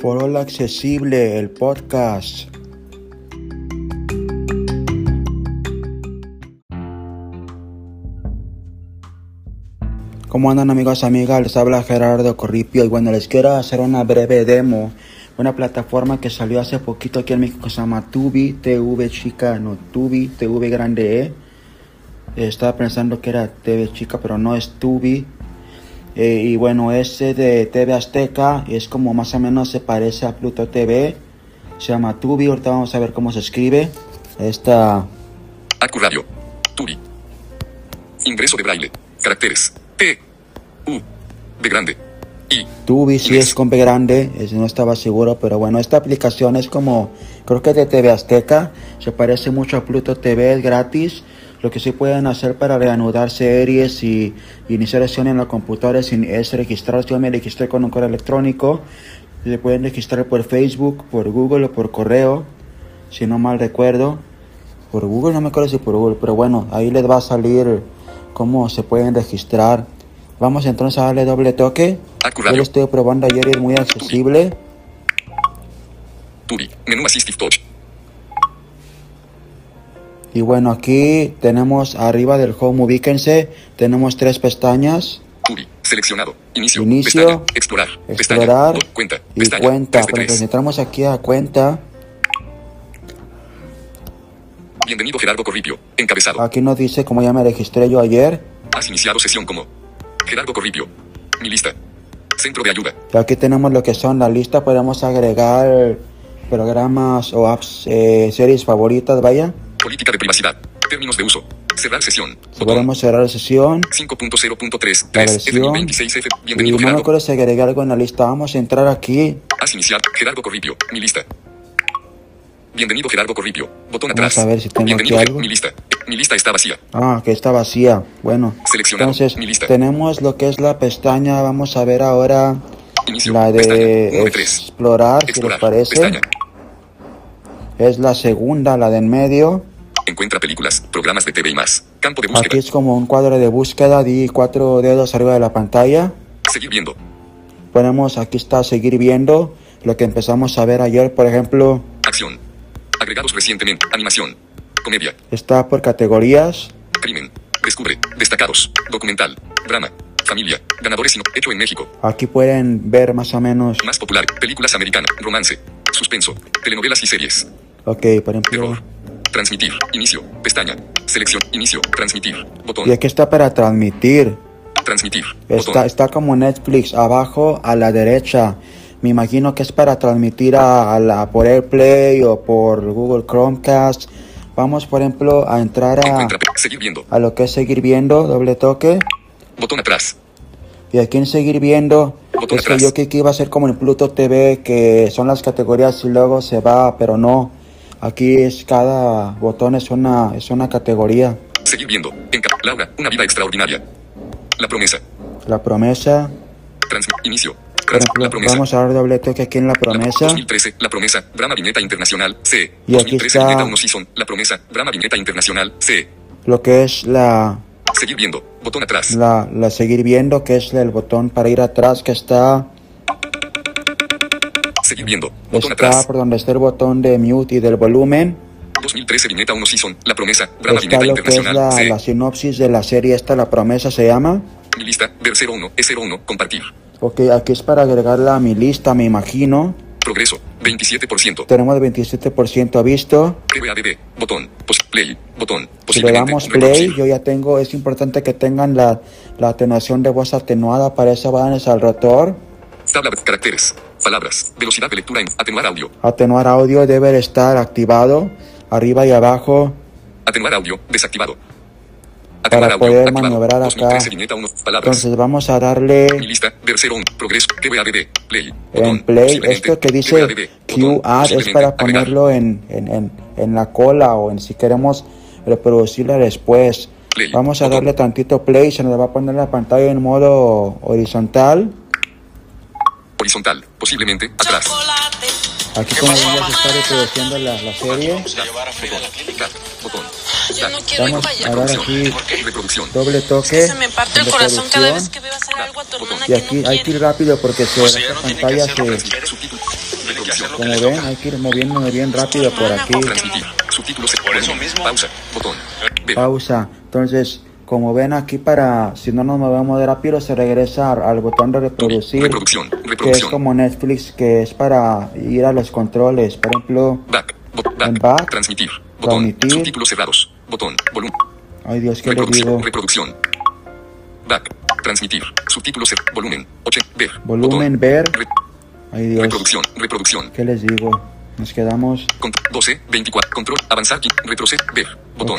Foro Accesible, el podcast. ¿Cómo andan amigos, amigas? Les habla Gerardo Corripio y bueno, les quiero hacer una breve demo. Una plataforma que salió hace poquito aquí en México que se llama Tubi, TV chica, no, Tubi, TV grande E. Estaba pensando que era TV chica, pero no es Tubi. Eh, y bueno, ese de TV Azteca es como más o menos se parece a Pluto TV. Se llama Tubi, ahorita vamos a ver cómo se escribe. Esta... Acu Radio. Tubi. Ingreso de braille. Caracteres. T. U. B grande. I. Tubi sí es con B grande, es- no estaba seguro, pero bueno, esta aplicación es como, creo que de TV Azteca, se parece mucho a Pluto TV, es gratis. Lo que sí pueden hacer para reanudar series y, y iniciar sesión en la computadora es, es registrarse. Yo me registré con un correo electrónico. Se pueden registrar por Facebook, por Google o por correo, si no mal recuerdo. Por Google, no me acuerdo si por Google, pero bueno, ahí les va a salir cómo se pueden registrar. Vamos entonces a darle doble toque. Acu Yo lo estoy probando ayer y es muy accesible. Tubi. Menú Assistive Touch. Y bueno, aquí tenemos arriba del home, ubíquense, tenemos tres pestañas. Tubi. Seleccionado. Inicio. Inicio, Pestaña. Explorar. Explorar Cuenta. y Pestaña. cuenta. 3 de Cuando 3. entramos aquí a cuenta, Bienvenido Gerardo Corripio. Encabezado. aquí nos dice como ya me registré yo ayer. Has iniciado sesión como Gerardo Corripio. Mi lista. Centro de ayuda. Aquí tenemos lo que son la lista, podemos agregar programas o apps, eh, series favoritas, vaya. Política de privacidad. Términos de uso. Cerrar sesión. Podemos cerrar la sesión. 5.0.3. La 3. versión. F1026F. Y Bienvenido no me acuerdo si agregué algo en la lista. Vamos a entrar aquí. Has iniciado. Gerardo Corripio. Mi lista. Bienvenido Gerardo Corripio. Botón Vamos atrás. a ver si tengo Bienvenido aquí algo. Mi lista. Mi lista está vacía. Ah, que está vacía. Bueno, Seleccionado. entonces Mi lista. tenemos lo que es la pestaña. Vamos a ver ahora Inicio. la Pestaña. de 1 de 3. explorar, si les Explorar. parece. Pestaña. Es la segunda, la de en medio. Encuentra películas, programas de TV y más. Campo de búsqueda. Aquí es como un cuadro de búsqueda. Di cuatro dedos arriba de la pantalla. Seguir viendo. Ponemos aquí está seguir viendo lo que empezamos a ver ayer. Por ejemplo, Acción. Agregados recientemente. Animación. Comedia. está por categorías. Crimen. Descubre. Destacados. Documental. Drama. Familia. Ganadores sino. Hecho en México. Aquí pueden ver más o menos. Más popular. Películas americanas. Romance. Suspenso. Telenovelas y series. Ok, por ejemplo. Terror. Transmitir. Inicio. Pestaña. Selección. Inicio. Transmitir. Botón. Y aquí está para transmitir. Transmitir. Está, Botón. está como Netflix, abajo a la derecha. Me imagino que es para transmitir a, a la, por AirPlay o por Google Chromecast. Vamos, por ejemplo, a entrar a, Seguir viendo. a lo que es seguir viendo, doble toque. Botón atrás. Y aquí en seguir viendo, Botón es que yo que iba a ser como en Pluto TV, que son las categorías y luego se va, pero no. Aquí es cada botón es una, es una categoría. Seguir viendo. Enca Laura. Una vida extraordinaria. La promesa. La promesa, Trans inicio. Trans ejemplo, la promesa. vamos a dar doble toque aquí en la La- promesa. 2013, La Promesa, Brahma Viñeta Internacional, C. Y aquí 2013, está- Viñeta 1 Season, La Promesa, Brahma Viñeta Internacional, C. Lo que es la, Seguir viendo, botón atrás. la, la seguir viendo, que es el botón para ir atrás, que está, Seguir viendo, botón está atrás. por donde está el botón de mute y del volumen. 2013, Viñeta 1 Season, La Promesa, Brahma Está Viñeta lo que es Internacional, la, la sinopsis de la serie, esta la promesa se llama. Mi lista, ver 01, E01, compartir. Ok, aquí es para agregarla a mi lista, me imagino. Progreso, 27%. Tenemos el 27% visto. GBADD, botón, pos play, botón, Si le damos play, yo ya tengo, es importante que tengan la, la atenuación de voz atenuada, para eso van al rotor. Tabla de caracteres, palabras, velocidad de lectura en atenuar audio, Atenuar audio debe estar activado, arriba y abajo. atenuar audio, desactivado. Para poder maniobrar acá. 2013, Viñeta 1, palabras. Entonces vamos a darle Mi lista, 01, progreso, GBADD, play, en botón, play. posiblemente, Esto que dice botón, QR es para ponerlo en, en, en, en la cola o en si queremos reproducirla después. Play, Vamos a botón. darle tantito play, se nos va a poner la pantalla en modo horizontal. Horizontal, posiblemente, atrás. Aquí como ven ya se está reproduciendo la, la serie. Yo no quiero ir Vamos para a allá. dar aquí Reproducción. doble toque. Se me parte el en corazón cada reproducción. vez que veo hacer algo a tu hermana Y que aquí no hay que ir rápido porque se, O sea, no que pantalla se, Como ven, hay que ir moviéndome bien rápido por aquí. Por eso mismo. Pausa. Botón. Pausa. Entonces, como ven aquí para, si no nos movemos de rápido, se regresa al- botón de reproducir, Reproducción. que es Reproducción. como Netflix, que es para ir a los controles. Por ejemplo, Back. Bo- En back. Transmitir. Botón. Transmitir. Subtítulos cerrados. Botón. Volumen. ay Dios, ¿qué le Reproducción. digo? Reproducción. Back. Transmitir. Subtítulos. Volumen. 80. Ver. Volumen, Botón. ver. Re- Ay Dios, reproducción. Reproducción. ¿qué les digo? Nos quedamos, Con 12. 24. Control. Avanzar. Retroceder. Ver. Botón.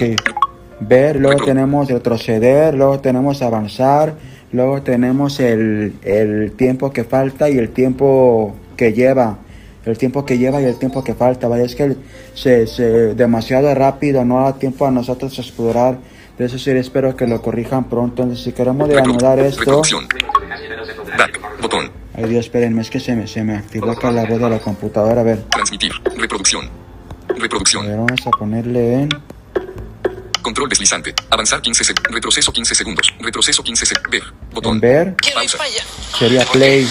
Ver, luego tenemos retroceder, luego tenemos avanzar, luego tenemos el, el tiempo que falta y el tiempo que lleva. El tiempo que lleva y el tiempo que falta. Vaya, es que se, se- demasiado rápido, no da tiempo a nosotros explorar. De eso sí espero que lo corrijan pronto. Entonces, si queremos reanudar esto. Reproducción. Back. Botón. Ay Dios, espérenme, es que se me, se me activó acá la voz de la computadora. A ver, Transmitir. Reproducción. a Reproducción. ver, vamos a ponerle en. Control deslizante. Avanzar 15 segundos. Retroceso 15 segundos. Retroceso 15 segundos. Ver. Botón. En ver, Quiero ir Pausa. para allá. sería play.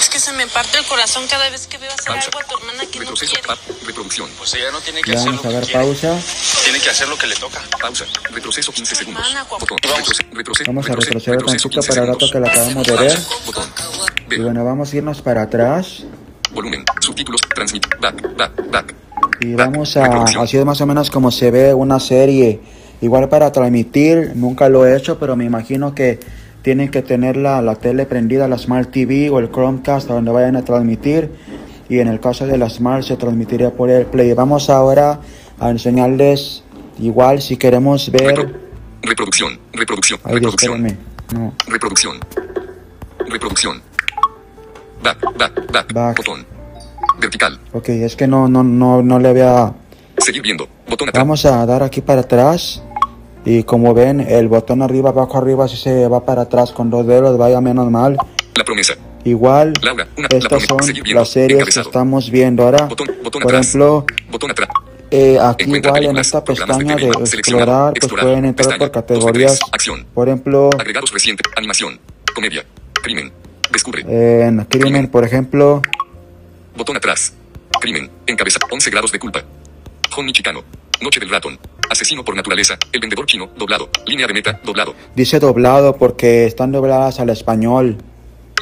Es que se me parte el corazón cada vez que veo hacer Pausa. algo a tu hermana que no Retroceso. quiere. Pap. Reproducción. Pues ella no tiene que hacer vamos lo a que dar quiere. pausa. Tiene que hacer lo que le toca. Pausa. Retroceso 15 segundos. Hermana. Botón. Vamos. Retroce- retroce- Vamos a retroce- retroceder retroceso tantito 15 para el rato segundos. que la acabamos de ver. Botón. Y Ver. bueno, vamos a irnos para atrás. Volumen. Subtítulos. Transmit. Back. Back. Back. Y vamos a, así es más o menos como se ve una serie. Igual para transmitir, nunca lo he hecho, pero me imagino que tienen que tener la, la tele prendida, la Smart TV o el Chromecast a donde vayan a transmitir. Y en el caso de la Smart se transmitiría por el Play. Vamos ahora a enseñarles, igual si queremos ver... Repro- Reproducción. Reproducción. Ay Reproducción. No, Reproducción. Reproducción. Back, back, back. Back. Botón. Vertical. ok, es que no, no, no, no le había... Seguir viendo. Botón atrás. Vamos a dar aquí para atrás. Y como ven, el botón arriba, abajo, arriba, si se va para atrás con dos dedos, vaya menos mal. La promesa. Igual, Laura, una- la estas promesa, son viendo, las series que encabezado. estamos viendo ahora. Botón, botón Por atrás. ejemplo, Botón atrás. eh, aquí Encuentra igual en esta de pestaña de seleccionado, explorar, pues pueden entrar pestaña, por categorías. 2 de 3, acción. Por ejemplo, Agregados reciente. Animación. Comedia. Crimen. Descubre. en crimen, por ejemplo, Botón atrás. Crimen. Encabeza. 11 grados de culpa. Honey Chicano. Noche del ratón. Asesino por naturaleza. El vendedor chino. Doblado. Línea de meta. Doblado. dice doblado porque están dobladas al español.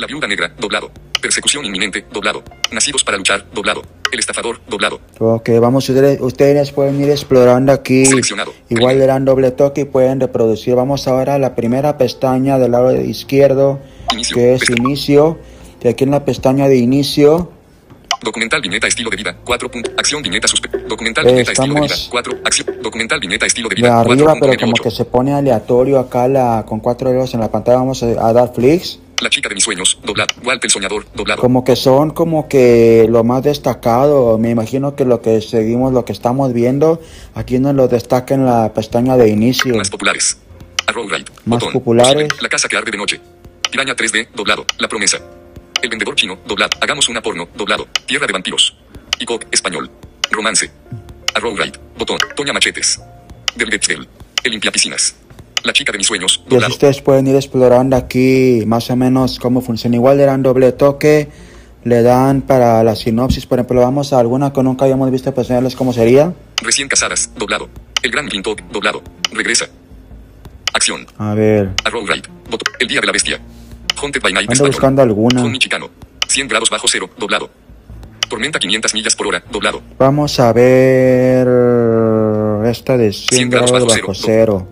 La viuda negra. Doblado. Persecución inminente. Doblado. Nacidos para luchar. Doblado. El estafador. Doblado. Ok, vamos, ustedes, ustedes pueden ir explorando aquí. Seleccionado. Igual le dan doble toque y pueden reproducir. Vamos ahora a la primera pestaña del lado izquierdo, Inicio. que es Pesta- inicio. Y aquí en la pestaña de inicio, Documental viñeta estilo de vida. 4. punto- Acción viñeta suspe. Documental Eh, viñeta estilo de vida. estamos 4. Acción. Documental viñeta estilo de de vida. arriba, pero como 4.98. que se pone aleatorio acá la, con cuatro dedos en la pantalla. Vamos a, a dar flicks. La chica de mis sueños. Doblado. Walter soñador. Doblado. Como que son como que lo más destacado. Me imagino que lo que seguimos, lo que estamos viendo, aquí nos lo destaca en la pestaña de inicio. Más populares. Arrow Ride. Más Botón. populares. La casa que arde de noche. Piraña 3D. Doblado. La promesa. El vendedor chino. Doblado. Hagamos una porno. Doblado. Tierra de vampiros. ICOP. Español. Romance. Arrow Ride. Botón. Toña Machetes. Del Getzel. El limpia piscinas. La chica de mis sueños. Y así Doblado. ustedes pueden ir explorando aquí más o menos cómo funciona. Igual le dan doble toque, le dan para la sinopsis, por ejemplo, vamos a alguna que nunca hayamos visto para enseñarles cómo sería. Recién casadas. Doblado. El gran Glintok. Doblado. Regresa. Acción. A ver, Arrow Ride. Botón. El día de la bestia. Ando buscando alguna. Honey Chicano. 100 grados bajo cero. Doblado. Tormenta 500 millas por hora. Doblado. Vamos a ver esta de 100 100 grados grados bajo cero. cero.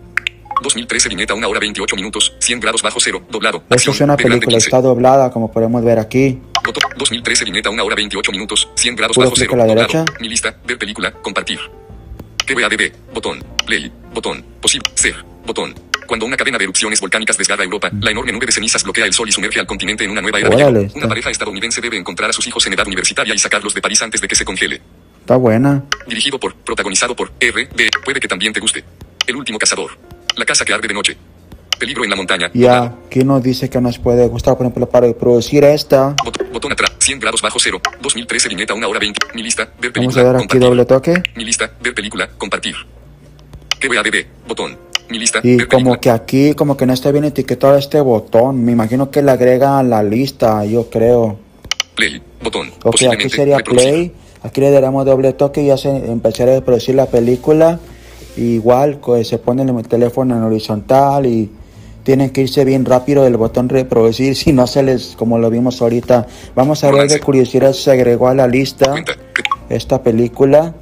2013 viñeta 1 hora 28 minutos, 100 grados bajo cero, doblado. Esta Acción, es una película, 15. está doblada como podemos ver aquí. Botón, 2013 viñeta 1 hora 28 minutos, 100 grados bajo cero, a la doblado. derecha. Mi lista, ver película, compartir. TVADB, botón, play, botón, posible, ser, botón. Cuando una cadena de erupciones volcánicas desgarra Europa, la enorme nube de cenizas bloquea el sol y sumerge al continente en una nueva era Órale. Una pareja estadounidense debe encontrar a sus hijos en edad universitaria y sacarlos de París antes de que se congele. Está buena. Dirigido por, protagonizado por R.D. Puede que también te guste. El último cazador. La casa que arde de noche. Peligro en la montaña. Y aquí nos dice que nos puede gustar, por ejemplo, para producir esta. Botón, botón atrás. 100 grados bajo cero. 2013 viñeta 1 hora 20. Mi lista. Ver película. Vamos a dar aquí compartir. doble toque. Mi lista. Ver película. Compartir. TVADB. Botón. Mi lista. Y ver como película. que aquí, como que no está bien etiquetado este botón. Me imagino que le agrega a la lista, yo creo. Play. Botón. Ok, aquí sería reproducir. play. Aquí le daremos doble toque y ya se empezará a reproducir la película. Igual co- se pone el teléfono en horizontal y tienen que irse bien rápido del botón reproducir si no se les, como lo vimos ahorita. Vamos a ver de curiosidad si se agregó a la lista Cuenta. esta película.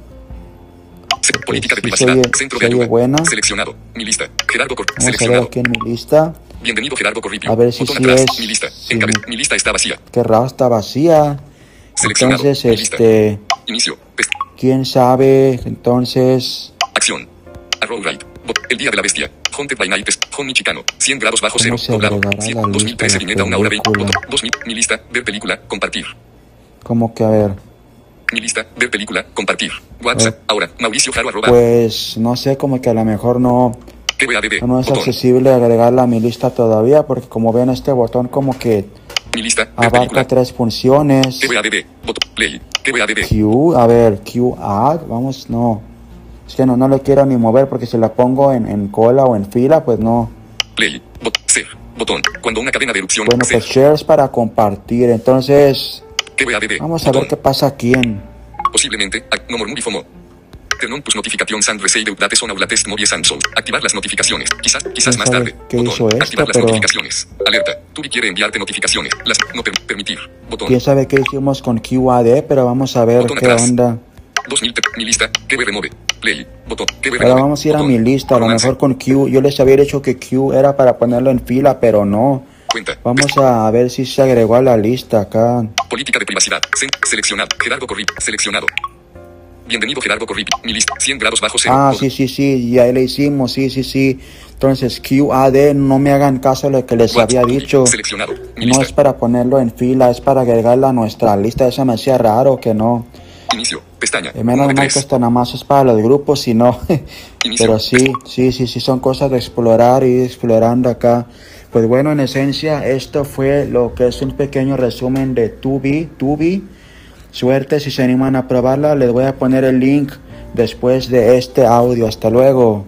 Política de privacidad. oye- Centro de ayuda. buena. Seleccionado. Mi lista. Gerardo Cor. Vamos a ver Seleccionado. aquí en mi lista. Bienvenido Gerardo Corripio. A ver si Botón sí atrás. es- Mi lista. sí. Encabe- Mi lista está vacía. Qué raro, está vacía. Seleccionado. Entonces, Mi lista. este, Inicio. Pest- quién sabe. Entonces, Acción. Arrow Right. El día de la bestia. Haunted by Night. Home Chicano. 100 grados bajo ¿Cómo cero. Doblado. agregará 100, la 2013 lista de viñeta una hora 20. película? Botón. 2000. Mi lista. Ver película. Compartir. como que a ver. Mi lista. Ver película. Compartir. WhatsApp. Ahora. Mauricio Jaro arroba. Pues no sé, como que a lo mejor no, no es Botón. accesible agregarla a mi lista todavía, porque como ven este botón como que Mi lista. Abarca tres funciones. Botón. Play. Q, a ver, Q add, vamos, no. Es que no, no le quiero ni mover porque si la pongo en, en cola o en fila, pues no. Play. Bot. Ser. Botón. Cuando una cadena de erupción. Bueno, pues shares para compartir. Entonces. Vamos a ver qué pasa aquí en... Posiblemente, no mormuri fomo. Tenon tus notificación san receive updates on aulates movies and soul. Activar las notificaciones. Quizás, quizás ¿Quién más tarde. qué Botón. hizo esto, Activar las pero- notificaciones. Alerta. Tubi quiere enviarte notificaciones. Las no per- permitir. Botón. Quién sabe qué hicimos con QAD, pero vamos a ver Botón qué atrás. onda. 2000 te- mi lista. Que remove. Play. Botón. Que Ahora remove. vamos a ir a Botón. mi lista, a lo mejor con Q. Yo les había dicho que Q era para ponerlo en fila, pero no. Cuenta. Vamos a ver si se agregó a la lista acá. Política de privacidad. Seleccionado. Gerardo Corrip. Seleccionado. Bienvenido Gerardo Corrip. Mi lista. 100 grados bajo cero. Ah, sí, sí, sí, ya le hicimos, sí, sí, sí. Entonces, QAD, no me hagan caso de lo que les WhatsApp. había dicho. Seleccionado. Mi No lista. es para ponerlo en fila, es para agregarla a nuestra lista. Eso me hacía raro que no. Inicio. Pestaña. Eh, Menos mal que esto nada más es para los grupos, y no. Pero sí, sí, sí, sí, son cosas de explorar y explorando acá. Pues bueno, en esencia, esto fue lo que es un pequeño resumen de Tubi, Tubi. Suerte si se animan a probarla, les voy a poner el link después de este audio. Hasta luego.